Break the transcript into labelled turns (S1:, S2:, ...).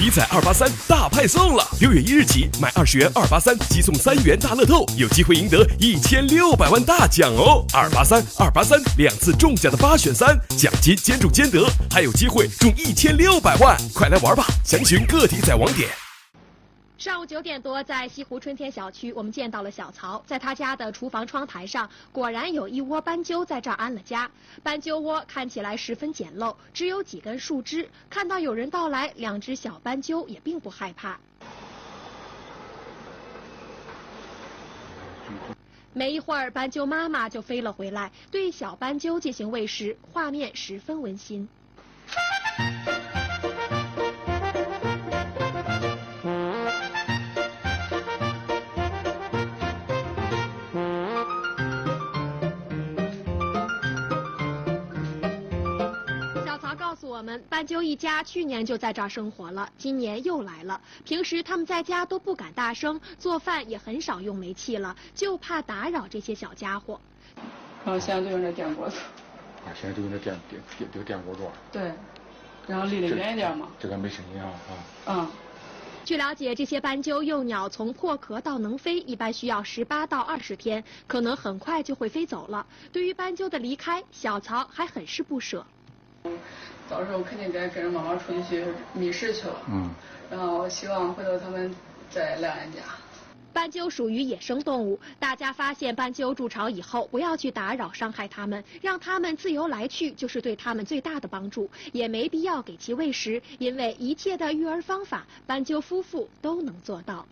S1: 体彩二八三大派送了！六月一日起，买二十元二八三即送三元大乐透，有机会赢得一千六百万大奖哦！二八三二八三两次中奖的八选三，奖金兼中兼得，还有机会中一千六百万！快来玩吧！详询各体彩网点。
S2: 上午九点多，在西湖春天小区，我们见到了小曹，在他家的厨房窗台上，果然有一窝斑鸠在这儿安了家。斑鸠窝看起来十分简陋，只有几根树枝。看到有人到来，两只小斑鸠也并不害怕。没一会儿，斑鸠妈妈就飞了回来，对小斑鸠进行喂食，画面十分温馨。我们斑鸠一家去年就在这儿生活了，今年又来了。平时他们在家都不敢大声做饭，也很少用煤气了，就怕打扰这些小家伙。
S3: 然后现在都用这电锅子。
S4: 啊，现在都用这电电电这个电锅做。
S3: 对，然后离得远一点嘛。
S4: 这个没声音啊啊。
S3: 嗯。
S2: 据了解，这些斑鸠幼鸟从破壳到能飞，一般需要十八到二十天，可能很快就会飞走了。对于斑鸠的离开，小曹还很是不舍。
S3: 到时候肯定该跟着妈妈出去去觅食去了。嗯。然后希望回头他们再来俺家。
S2: 斑鸠属于野生动物，大家发现斑鸠筑巢以后，不要去打扰、伤害它们，让它们自由来去，就是对它们最大的帮助。也没必要给其喂食，因为一切的育儿方法，斑鸠夫妇都能做到。